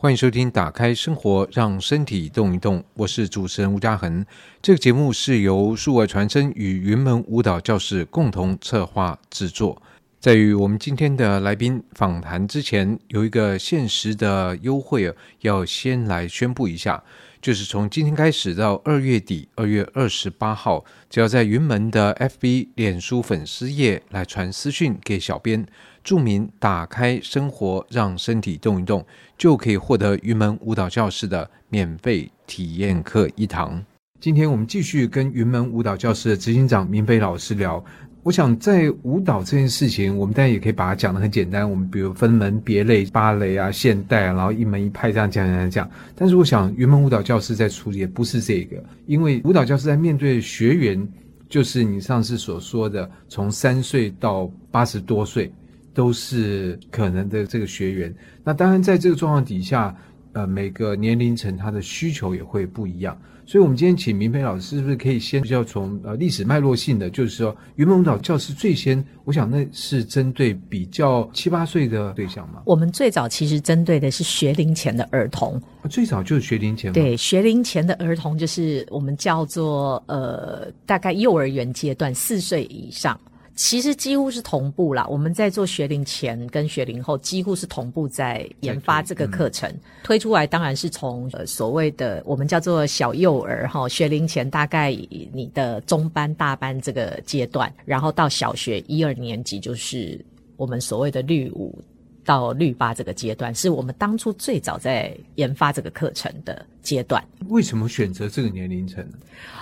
欢迎收听《打开生活，让身体动一动》，我是主持人吴嘉恒。这个节目是由数位传声与云门舞蹈教室共同策划制作。在与我们今天的来宾访谈之前，有一个限时的优惠要先来宣布一下，就是从今天开始到二月底，二月二十八号，只要在云门的 FB 脸书粉丝页来传私讯给小编。注明“打开生活，让身体动一动”，就可以获得云门舞蹈教室的免费体验课一堂。今天我们继续跟云门舞蹈教室的执行长明飞老师聊。我想在舞蹈这件事情，我们当然也可以把它讲得很简单。我们比如分门别类，芭蕾啊、现代啊，然后一门一派这样讲讲讲。但是我想云门舞蹈教室在处理的不是这个，因为舞蹈教室在面对学员，就是你上次所说的，从三岁到八十多岁。都是可能的这个学员，那当然在这个状况底下，呃，每个年龄层他的需求也会不一样。所以，我们今天请明培老师，是不是可以先比较从呃历史脉络性的，就是说，云门舞蹈教师最先，我想那是针对比较七八岁的对象吗？我们最早其实针对的是学龄前的儿童，最早就是学龄前。对，学龄前的儿童就是我们叫做呃，大概幼儿园阶段，四岁以上。其实几乎是同步啦，我们在做学龄前跟学龄后几乎是同步在研发这个课程，嗯、推出来，当然是从呃所谓的我们叫做小幼儿哈，学龄前大概你的中班大班这个阶段，然后到小学一二年级就是我们所谓的绿五到绿八这个阶段，是我们当初最早在研发这个课程的阶段。为什么选择这个年龄层呢？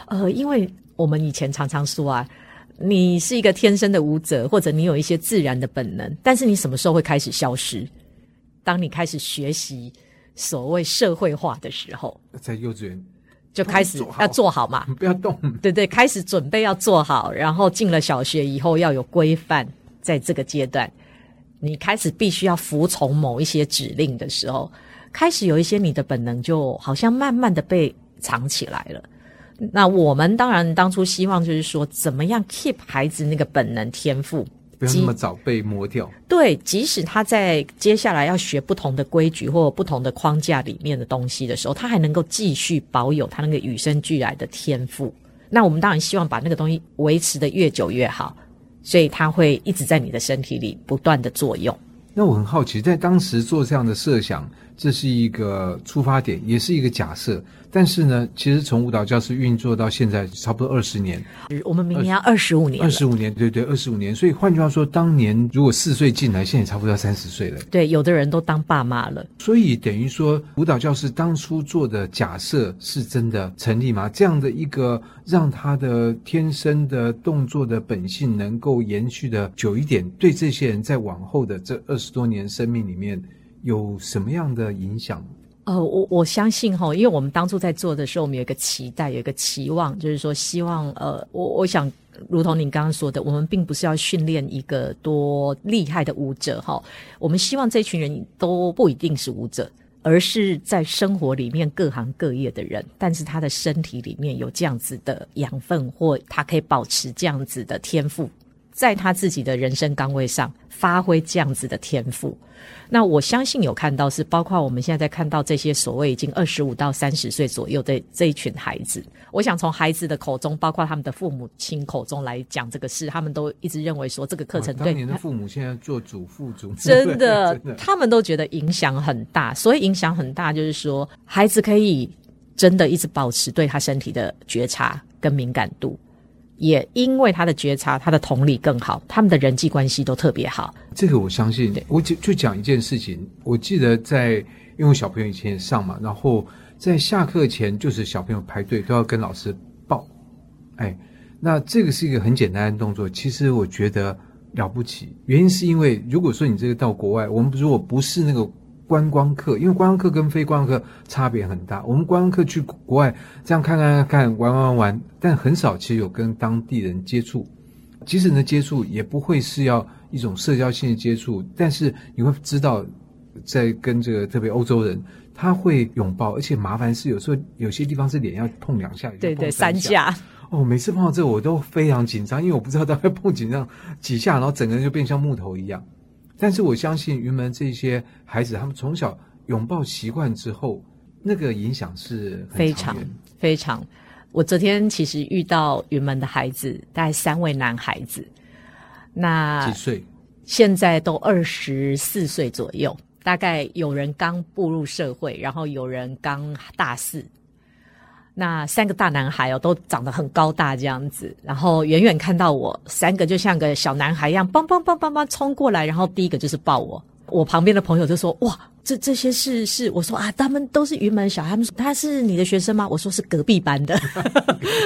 呃，因为我们以前常常说啊。你是一个天生的舞者，或者你有一些自然的本能，但是你什么时候会开始消失？当你开始学习所谓社会化的时候，在幼稚园。就开始要做好嘛，不要动，对对，开始准备要做好，然后进了小学以后要有规范，在这个阶段，你开始必须要服从某一些指令的时候，开始有一些你的本能就好像慢慢的被藏起来了。那我们当然当初希望就是说，怎么样 keep 孩子那个本能天赋，不要那么早被磨掉。对，即使他在接下来要学不同的规矩或不同的框架里面的东西的时候，他还能够继续保有他那个与生俱来的天赋。那我们当然希望把那个东西维持的越久越好，所以他会一直在你的身体里不断的作用。那我很好奇，在当时做这样的设想，这是一个出发点，也是一个假设。但是呢，其实从舞蹈教室运作到现在，差不多二十年。我们明年要二十五年。二十五年，对对，二十五年。所以换句话说，当年如果四岁进来，现在也差不多要三十岁了。对，有的人都当爸妈了。所以等于说，舞蹈教室当初做的假设是真的成立吗？这样的一个让他的天生的动作的本性能够延续的久一点，对这些人在往后的这二十多年生命里面有什么样的影响？呃，我我相信哈，因为我们当初在做的时候，我们有一个期待，有一个期望，就是说希望呃，我我想，如同您刚刚说的，我们并不是要训练一个多厉害的舞者哈，我们希望这群人都不一定是舞者，而是在生活里面各行各业的人，但是他的身体里面有这样子的养分，或他可以保持这样子的天赋，在他自己的人生岗位上发挥这样子的天赋。那我相信有看到是包括我们现在在看到这些所谓已经二十五到三十岁左右的这一群孩子，我想从孩子的口中，包括他们的父母亲口中来讲这个事，他们都一直认为说这个课程对、啊、当年的父母现在做祖父祖母真的，真的，他们都觉得影响很大。所以影响很大，就是说孩子可以真的一直保持对他身体的觉察跟敏感度。也因为他的觉察，他的同理更好，他们的人际关系都特别好。这个我相信。我就就讲一件事情，我记得在因为小朋友以前也上嘛，然后在下课前就是小朋友排队都要跟老师抱。哎，那这个是一个很简单的动作，其实我觉得了不起。原因是因为如果说你这个到国外，我们如果不是那个。观光客，因为观光客跟非观光客差别很大。我们观光客去国外这样看看看看玩玩玩，但很少其实有跟当地人接触。即使能接触，也不会是要一种社交性的接触。但是你会知道，在跟这个特别欧洲人，他会拥抱，而且麻烦是有时候有些地方是脸要碰两下，对对，三下。哦，每次碰到这个我都非常紧张，因为我不知道他会碰几下几下，然后整个人就变像木头一样。但是我相信云门这些孩子，他们从小拥抱习惯之后，那个影响是非常非常。我昨天其实遇到云门的孩子，大概三位男孩子，那几岁？现在都二十四岁左右，大概有人刚步入社会，然后有人刚大四。那三个大男孩哦，都长得很高大这样子，然后远远看到我，三个就像个小男孩一样，梆梆梆梆梆冲过来，然后第一个就是抱我。我旁边的朋友就说：“哇，这这些是是。”我说：“啊，他们都是云门小孩。”他们说：“他是你的学生吗？”我说：“是隔壁班的。”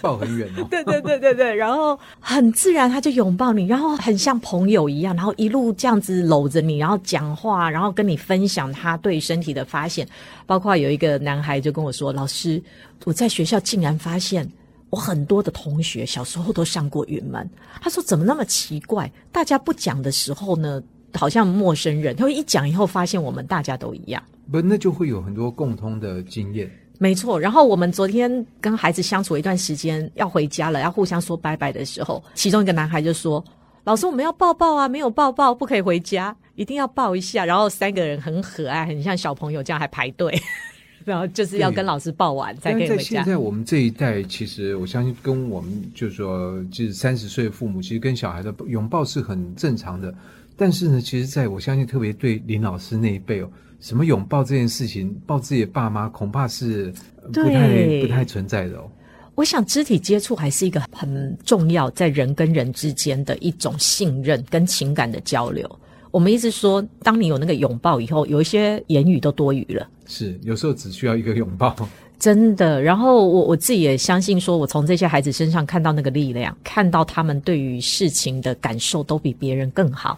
抱很远哦。对对对对对，然后很自然他就拥抱你，然后很像朋友一样，然后一路这样子搂着你，然后讲话，然后跟你分享他对身体的发现。包括有一个男孩就跟我说：“老师，我在学校竟然发现我很多的同学小时候都上过云门。”他说：“怎么那么奇怪？大家不讲的时候呢？”好像陌生人，他会一讲以后发现我们大家都一样，不，那就会有很多共通的经验。没错。然后我们昨天跟孩子相处一段时间，要回家了，要互相说拜拜的时候，其中一个男孩就说：“老师，我们要抱抱啊，没有抱抱不可以回家，一定要抱一下。”然后三个人很可爱，很像小朋友这样还排队，然后就是要跟老师抱完才可以回家。在现在我们这一代，其实我相信跟我们就是说，就是三十岁的父母，其实跟小孩的拥抱是很正常的。但是呢，其实在我相信，特别对林老师那一辈哦，什么拥抱这件事情，抱自己的爸妈，恐怕是不太不太存在的哦。我想，肢体接触还是一个很重要，在人跟人之间的一种信任跟情感的交流。我们一直说，当你有那个拥抱以后，有一些言语都多余了。是，有时候只需要一个拥抱，真的。然后我我自己也相信，说我从这些孩子身上看到那个力量，看到他们对于事情的感受都比别人更好。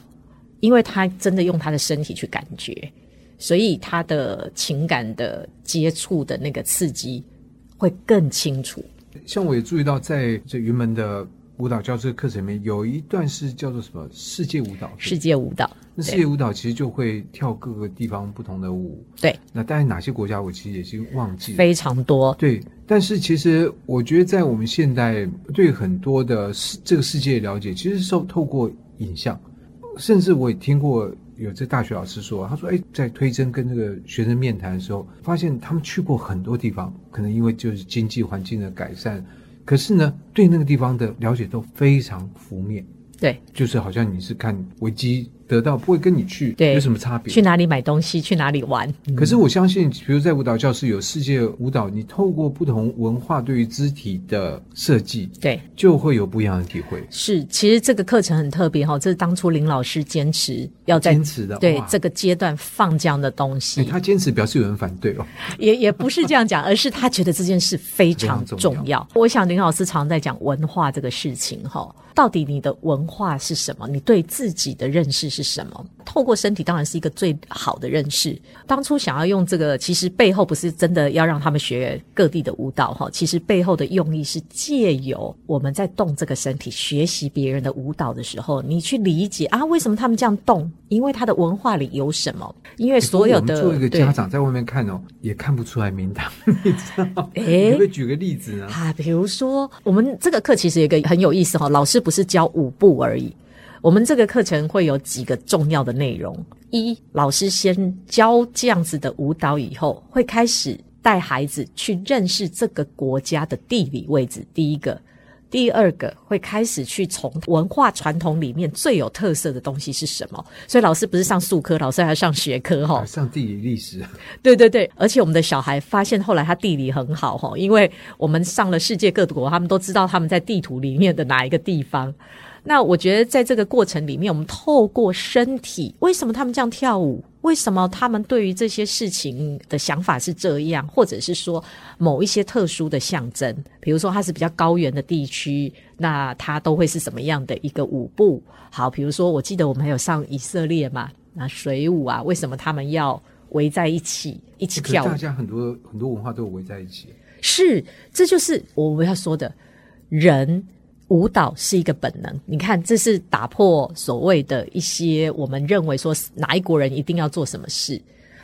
因为他真的用他的身体去感觉，所以他的情感的接触的那个刺激会更清楚。像我也注意到，在这云门的舞蹈教室课程里面，有一段是叫做什么世界舞蹈？世界舞蹈。那世界舞蹈其实就会跳各个地方不同的舞。对。那当然哪些国家我其实也是忘记了。非常多。对。但是其实我觉得，在我们现代对很多的世这个世界的了解，其实是透过影像。甚至我也听过有这大学老师说，他说：“哎，在推甄跟这个学生面谈的时候，发现他们去过很多地方，可能因为就是经济环境的改善，可是呢，对那个地方的了解都非常负面。对，就是好像你是看维基。”得到不会跟你去有什么差别？去哪里买东西？去哪里玩？可是我相信，比如在舞蹈教室有世界舞蹈，你透过不同文化对于肢体的设计，对，就会有不一样的体会。是，其实这个课程很特别哈，这是当初林老师坚持要在坚持的，对这个阶段放这样的东西。他坚持表示有人反对哦，也也不是这样讲，而是他觉得这件事非常重要。重要我想林老师常在讲文化这个事情哈。到底你的文化是什么？你对自己的认识是什么？透过身体当然是一个最好的认识。当初想要用这个，其实背后不是真的要让他们学各地的舞蹈哈，其实背后的用意是借由我们在动这个身体，学习别人的舞蹈的时候，你去理解啊，为什么他们这样动？因为他的文化里有什么？因为所有的，做一个家长在外面看哦，也看不出来名堂，你知道？哎，你可以举个例子呢？啊，比如说我们这个课其实有一个很有意思哈，老师不是教舞步而已。我们这个课程会有几个重要的内容：一，老师先教这样子的舞蹈，以后会开始带孩子去认识这个国家的地理位置。第一个。第二个会开始去从文化传统里面最有特色的东西是什么？所以老师不是上数科，老师还要上学科哈，上地理历史。对对对，而且我们的小孩发现后来他地理很好哈，因为我们上了世界各国，他们都知道他们在地图里面的哪一个地方。那我觉得在这个过程里面，我们透过身体，为什么他们这样跳舞？为什么他们对于这些事情的想法是这样？或者是说某一些特殊的象征，比如说它是比较高原的地区，那它都会是什么样的一个舞步？好，比如说我记得我们还有上以色列嘛，那水舞啊，为什么他们要围在一起一起跳舞？大家很多很多文化都有围在一起，是，这就是我们要说的人。舞蹈是一个本能，你看，这是打破所谓的一些我们认为说哪一国人一定要做什么事，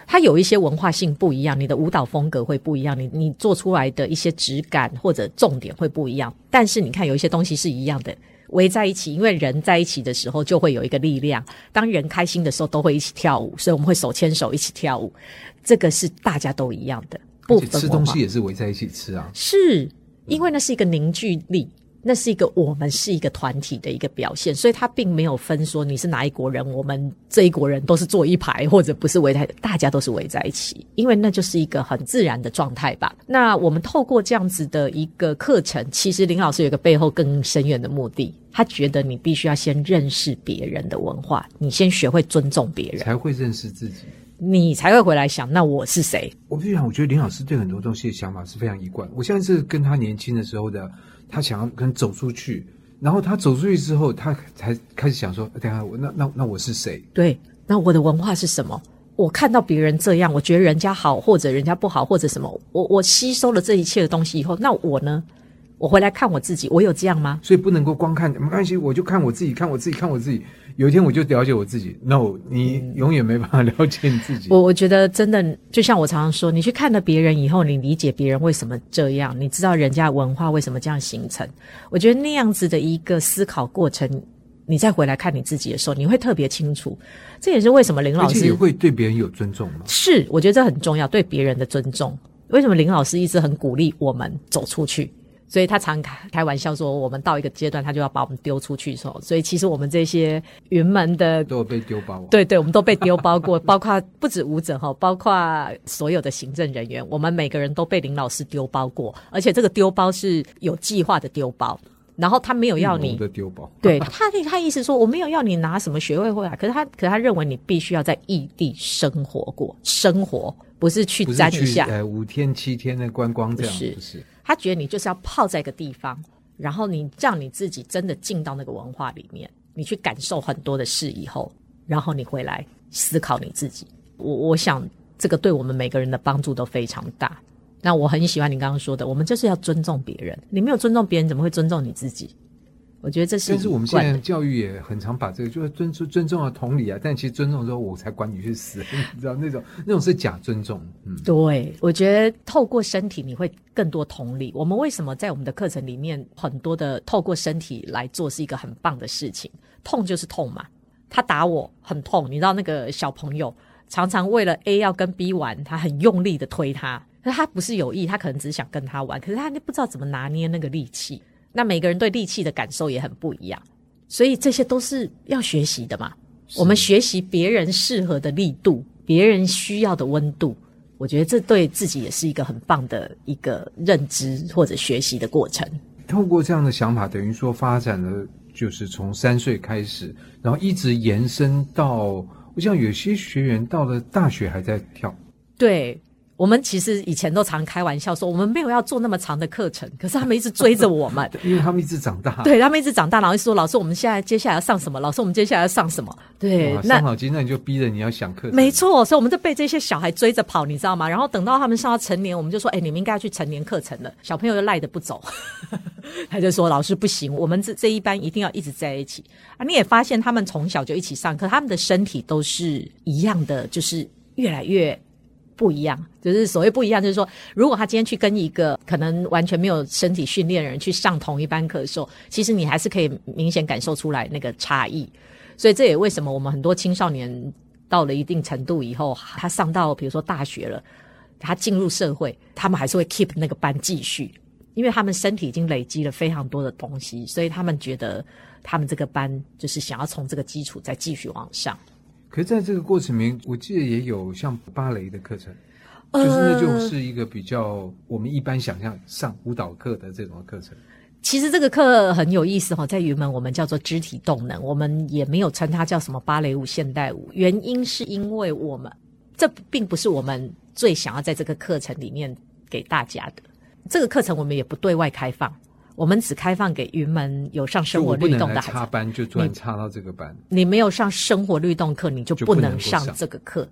它有一些文化性不一样，你的舞蹈风格会不一样，你你做出来的一些质感或者重点会不一样，但是你看有一些东西是一样的。围在一起，因为人在一起的时候就会有一个力量。当人开心的时候，都会一起跳舞，所以我们会手牵手一起跳舞。这个是大家都一样的。不分吃东西也是围在一起吃啊，是因为那是一个凝聚力。那是一个我们是一个团体的一个表现，所以他并没有分说你是哪一国人，我们这一国人都是坐一排，或者不是围在，大家都是围在一起，因为那就是一个很自然的状态吧。那我们透过这样子的一个课程，其实林老师有一个背后更深远的目的，他觉得你必须要先认识别人的文化，你先学会尊重别人，才会认识自己，你才会回来想，那我是谁？我必须讲，我觉得林老师对很多东西的想法是非常一贯。我现在是跟他年轻的时候的。他想要跟走出去，然后他走出去之后，他才开始想说：“等下我那那那我是谁？对，那我的文化是什么？我看到别人这样，我觉得人家好，或者人家不好，或者什么？我我吸收了这一切的东西以后，那我呢？”我回来看我自己，我有这样吗？所以不能够光看，没关系，我就看我自己，看我自己，看我自己。有一天我就了解我自己。No，你永远没办法了解你自己。我我觉得真的，就像我常常说，你去看了别人以后，你理解别人为什么这样，你知道人家文化为什么这样形成。我觉得那样子的一个思考过程，你再回来看你自己的时候，你会特别清楚。这也是为什么林老师也会对别人有尊重吗？是，我觉得这很重要，对别人的尊重。为什么林老师一直很鼓励我们走出去？所以他常开开玩笑说，我们到一个阶段，他就要把我们丢出去的时候，所以其实我们这些云门的都有被丢包，对对，我们都被丢包过，包括不止舞者哈，包括所有的行政人员，我们每个人都被林老师丢包过，而且这个丢包是有计划的丢包，然后他没有要你的丢包，对他他意思说我没有要你拿什么学位回来，可是他可是他认为你必须要在异地生活过，生活不是去沾一下，呃五天七天的观光这样是。是。他觉得你就是要泡在一个地方，然后你让你自己真的进到那个文化里面，你去感受很多的事以后，然后你回来思考你自己。我我想这个对我们每个人的帮助都非常大。那我很喜欢你刚刚说的，我们就是要尊重别人。你没有尊重别人，怎么会尊重你自己？我觉得这是，但是我们现在教育也很常把这个，就是尊尊尊重啊，同理啊。但其实尊重之后，我才管你去死，你知道那种那种是假尊重。嗯，对，我觉得透过身体你会更多同理。我们为什么在我们的课程里面很多的透过身体来做是一个很棒的事情？痛就是痛嘛，他打我很痛，你知道那个小朋友常常为了 A 要跟 B 玩，他很用力的推他，可是他不是有意，他可能只是想跟他玩，可是他不知道怎么拿捏那个力气。那每个人对力气的感受也很不一样，所以这些都是要学习的嘛。我们学习别人适合的力度，别人需要的温度，我觉得这对自己也是一个很棒的一个认知或者学习的过程。透过这样的想法，等于说发展了，就是从三岁开始，然后一直延伸到，我想有些学员到了大学还在跳。对。我们其实以前都常开玩笑说，我们没有要做那么长的课程，可是他们一直追着我们，因为他们一直长大。对，他们一直长大，然后就说：“老师，我们现在接下来要上什么？”老师，我们接下来要上什么？对，那伤脑筋，那你就逼着你要想课程。没错，所以我们就被这些小孩追着跑，你知道吗？然后等到他们上到成年，我们就说：“哎，你们应该要去成年课程了。”小朋友又赖着不走，他就说：“老师不行，我们这这一班一定要一直在一起啊！”你也发现他们从小就一起上课，他们的身体都是一样的，就是越来越。不一样，就是所谓不一样，就是说，如果他今天去跟一个可能完全没有身体训练的人去上同一班课的时候，其实你还是可以明显感受出来那个差异。所以这也为什么我们很多青少年到了一定程度以后，他上到比如说大学了，他进入社会，他们还是会 keep 那个班继续，因为他们身体已经累积了非常多的东西，所以他们觉得他们这个班就是想要从这个基础再继续往上。可是在这个过程里面，我记得也有像芭蕾的课程，就是那就是一个比较我们一般想象上舞蹈课的这种课程。其实这个课很有意思哈，在云门我们叫做肢体动能，我们也没有称它叫什么芭蕾舞、现代舞。原因是因为我们这并不是我们最想要在这个课程里面给大家的。这个课程我们也不对外开放。我们只开放给云门有上生活律动的孩子。插班就专插到这个班你。你没有上生活律动课，你就不能上这个课。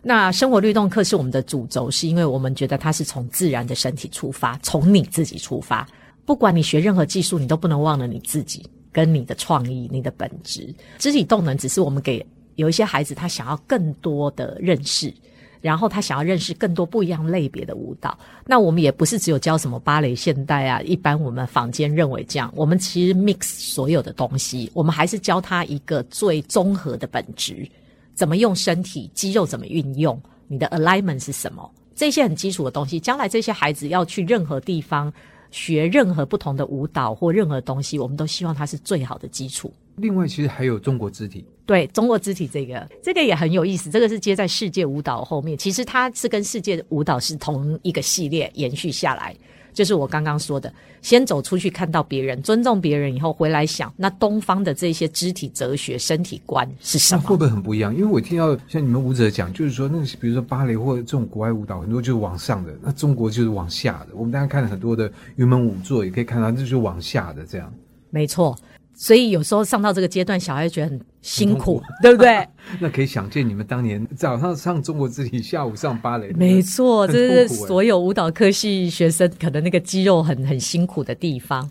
那生活律动课是我们的主轴，是因为我们觉得它是从自然的身体出发，从你自己出发。不管你学任何技术，你都不能忘了你自己跟你的创意、你的本质。肢体动能只是我们给有一些孩子他想要更多的认识。然后他想要认识更多不一样类别的舞蹈。那我们也不是只有教什么芭蕾、现代啊，一般我们坊间认为这样。我们其实 mix 所有的东西，我们还是教他一个最综合的本质：怎么用身体、肌肉怎么运用，你的 alignment 是什么？这些很基础的东西，将来这些孩子要去任何地方学任何不同的舞蹈或任何东西，我们都希望它是最好的基础。另外，其实还有中国肢体。对，中国肢体这个，这个也很有意思。这个是接在世界舞蹈后面，其实它是跟世界舞蹈是同一个系列延续下来。就是我刚刚说的，先走出去看到别人，尊重别人以后回来想，那东方的这些肢体哲学、身体观是什么？那会不会很不一样？因为我听到像你们舞者讲，就是说那个，比如说芭蕾或者这种国外舞蹈，很多就是往上的，那中国就是往下的。我们大家看了很多的云门舞作，也可以看到，这就是往下的这样。没错。所以有时候上到这个阶段，小孩觉得很辛苦，对不对？那可以想见你们当年早上上中国肢体，下午上芭蕾。没错，这是所有舞蹈科系学生可能那个肌肉很很辛苦的地方。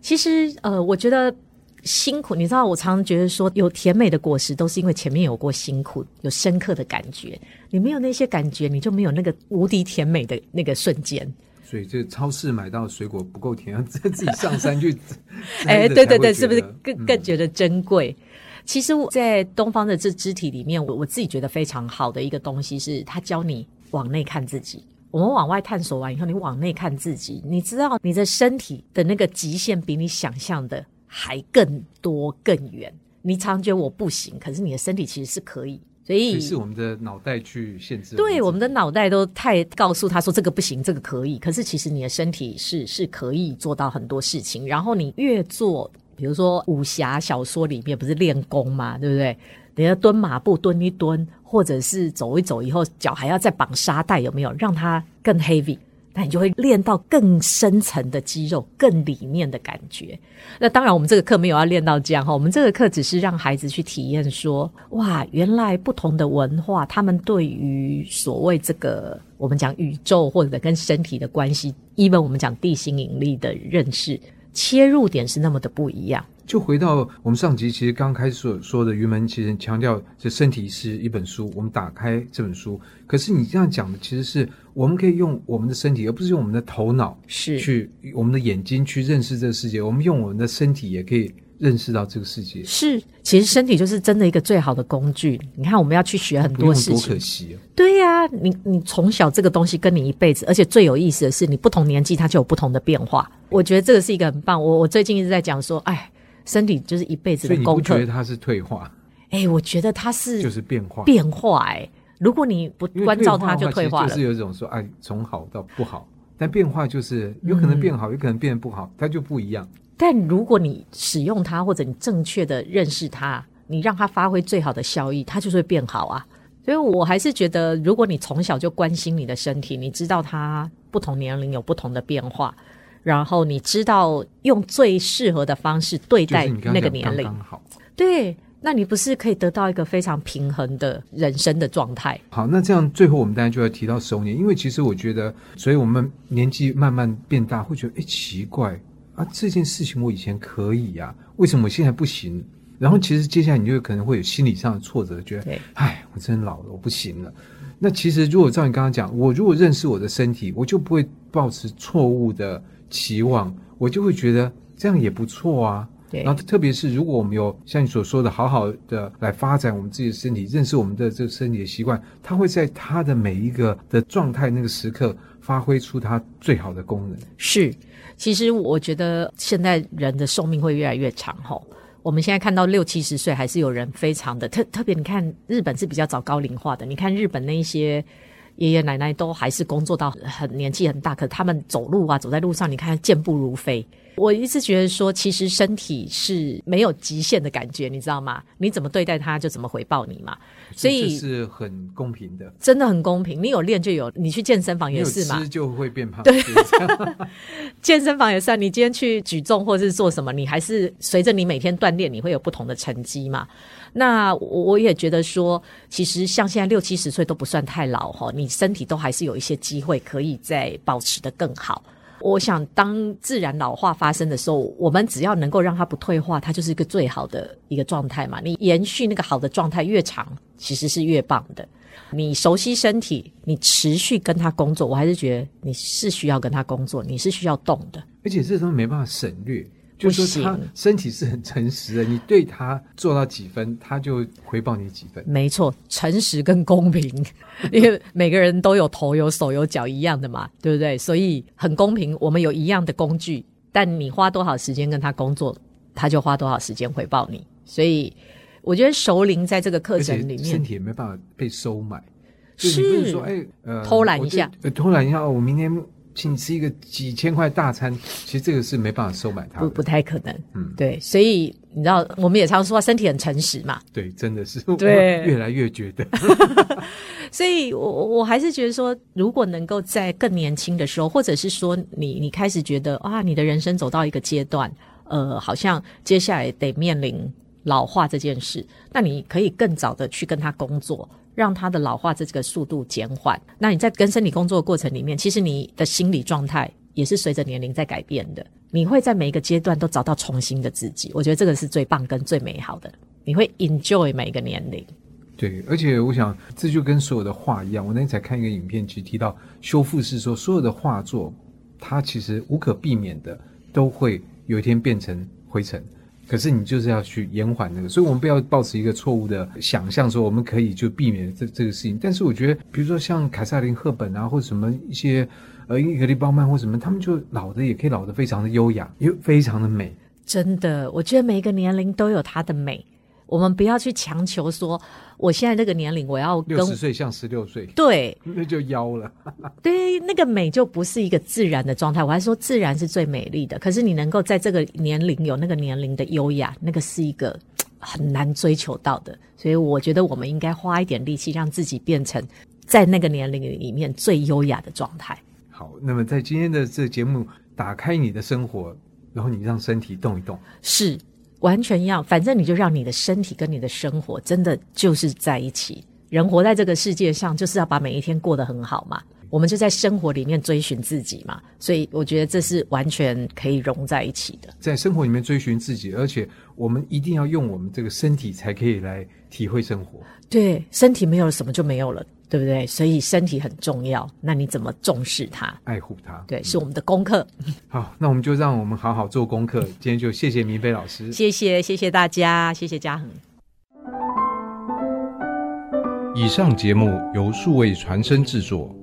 其实，呃，我觉得辛苦，你知道，我常常觉得说，有甜美的果实，都是因为前面有过辛苦，有深刻的感觉。你没有那些感觉，你就没有那个无敌甜美的那个瞬间。所以，这超市买到的水果不够甜，要自己上山去。哎，对对对，是不是更更觉得珍贵？嗯、其实，在东方的这肢体里面，我我自己觉得非常好的一个东西是，他教你往内看自己。我们往外探索完以后，你往内看自己，你知道你的身体的那个极限比你想象的还更多更远。你常觉得我不行，可是你的身体其实是可以。所以是我们的脑袋去限制。对，我们的脑袋都太告诉他说这个不行，这个可以。可是其实你的身体是是可以做到很多事情。然后你越做，比如说武侠小说里面不是练功嘛，对不对？你要蹲马步蹲一蹲，或者是走一走以后脚还要再绑沙袋，有没有让它更 heavy？那你就会练到更深层的肌肉，更里面的感觉。那当然，我们这个课没有要练到这样哈。我们这个课只是让孩子去体验说，哇，原来不同的文化，他们对于所谓这个我们讲宇宙或者跟身体的关系，even 我们讲地心引力的认识，切入点是那么的不一样。就回到我们上集，其实刚开始所说的云门，其实强调这身体是一本书。我们打开这本书，可是你这样讲的，其实是我们可以用我们的身体，而不是用我们的头脑，是去我们的眼睛去认识这个世界。我们用我们的身体也可以认识到这个世界。是，其实身体就是真的一个最好的工具。你看，我们要去学很多事情，多可惜哦。对呀、啊，你你从小这个东西跟你一辈子，而且最有意思的是，你不同年纪它就有不同的变化。我觉得这个是一个很棒。我我最近一直在讲说，哎。身体就是一辈子的功课。所以你不觉得它是退化？哎、欸，我觉得它是就是变化，变化。哎，如果你不关照它，就退化了。就是有一种说，哎，从好到不好。但变化就是有可能变好，嗯、有可能变得不好，它就不一样。但如果你使用它，或者你正确的认识它，你让它发挥最好的效益，它就是会变好啊。所以我还是觉得，如果你从小就关心你的身体，你知道它不同年龄有不同的变化。然后你知道用最适合的方式对待那个年龄，刚刚好。对，那你不是可以得到一个非常平衡的人生的状态？好，那这样最后我们当然就要提到熟年，因为其实我觉得，所以我们年纪慢慢变大，会觉得哎奇怪啊，这件事情我以前可以呀，为什么我现在不行？然后其实接下来你就可能会有心理上的挫折，觉得哎，我真老了，我不行了。那其实如果照你刚刚讲，我如果认识我的身体，我就不会抱持错误的。期望我就会觉得这样也不错啊。对，然后特别是如果我们有像你所说的，好好的来发展我们自己的身体，认识我们的这个身体的习惯，它会在它的每一个的状态那个时刻发挥出它最好的功能。是，其实我觉得现在人的寿命会越来越长吼。我们现在看到六七十岁还是有人非常的特特别，你看日本是比较早高龄化的，你看日本那些。爷爷奶奶都还是工作到很年纪很大，可他们走路啊，走在路上，你看健步如飞。我一直觉得说，其实身体是没有极限的感觉，你知道吗？你怎么对待它，就怎么回报你嘛。所以是很公平的，真的很公平。你有练就有，你去健身房也是嘛，吃就会变胖。对，健身房也算。你今天去举重或是做什么，你还是随着你每天锻炼，你会有不同的成绩嘛。那我也觉得说，其实像现在六七十岁都不算太老哈，你身体都还是有一些机会可以再保持的更好。我想，当自然老化发生的时候，我们只要能够让它不退化，它就是一个最好的一个状态嘛。你延续那个好的状态越长，其实是越棒的。你熟悉身体，你持续跟他工作，我还是觉得你是需要跟他工作，你是需要动的。而且这都没办法省略。就是说他身体是很诚实的，你对他做到几分，他就回报你几分。没错，诚实跟公平，因为每个人都有头有手有脚一样的嘛，对不对？所以很公平，我们有一样的工具，但你花多少时间跟他工作，他就花多少时间回报你。所以我觉得熟龄在这个课程里面，身体也没办法被收买，是，不是说哎呃偷懒一下，呃、偷懒一下，我明天。请你吃一个几千块大餐，其实这个是没办法收买他的，不不太可能。嗯，对，所以你知道，我们也常说身体很诚实嘛。对，真的是。对，越来越觉得。所以我我还是觉得说，如果能够在更年轻的时候，或者是说你你开始觉得啊，你的人生走到一个阶段，呃，好像接下来得面临老化这件事，那你可以更早的去跟他工作。让他的老化这个速度减缓。那你在跟身体工作的过程里面，其实你的心理状态也是随着年龄在改变的。你会在每一个阶段都找到重新的自己。我觉得这个是最棒跟最美好的。你会 enjoy 每一个年龄。对，而且我想这就跟所有的画一样。我那天才看一个影片，其实提到修复是说，所有的画作，它其实无可避免的都会有一天变成灰尘。可是你就是要去延缓那个，所以我们不要抱持一个错误的想象，说我们可以就避免这这个事情。但是我觉得，比如说像凯瑟琳·赫本啊，或者什么一些呃英格丽·褒曼或什么，他们就老的也可以老得非常的优雅，又非常的美。真的，我觉得每一个年龄都有它的美。我们不要去强求说，我现在这个年龄我要六十岁像十六岁，对，那就妖了。对，那个美就不是一个自然的状态。我还说自然是最美丽的，可是你能够在这个年龄有那个年龄的优雅，那个是一个很难追求到的。所以我觉得我们应该花一点力气，让自己变成在那个年龄里面最优雅的状态。好，那么在今天的这个节目，打开你的生活，然后你让身体动一动，是。完全一样，反正你就让你的身体跟你的生活真的就是在一起。人活在这个世界上，就是要把每一天过得很好嘛。我们就在生活里面追寻自己嘛。所以我觉得这是完全可以融在一起的。在生活里面追寻自己，而且我们一定要用我们这个身体才可以来体会生活。对，身体没有了，什么就没有了。对不对？所以身体很重要，那你怎么重视它、爱护它？对，是我们的功课。好，那我们就让我们好好做功课。今天就谢谢明飞老师，谢谢谢谢大家，谢谢嘉恒。以上节目由数位传声制作。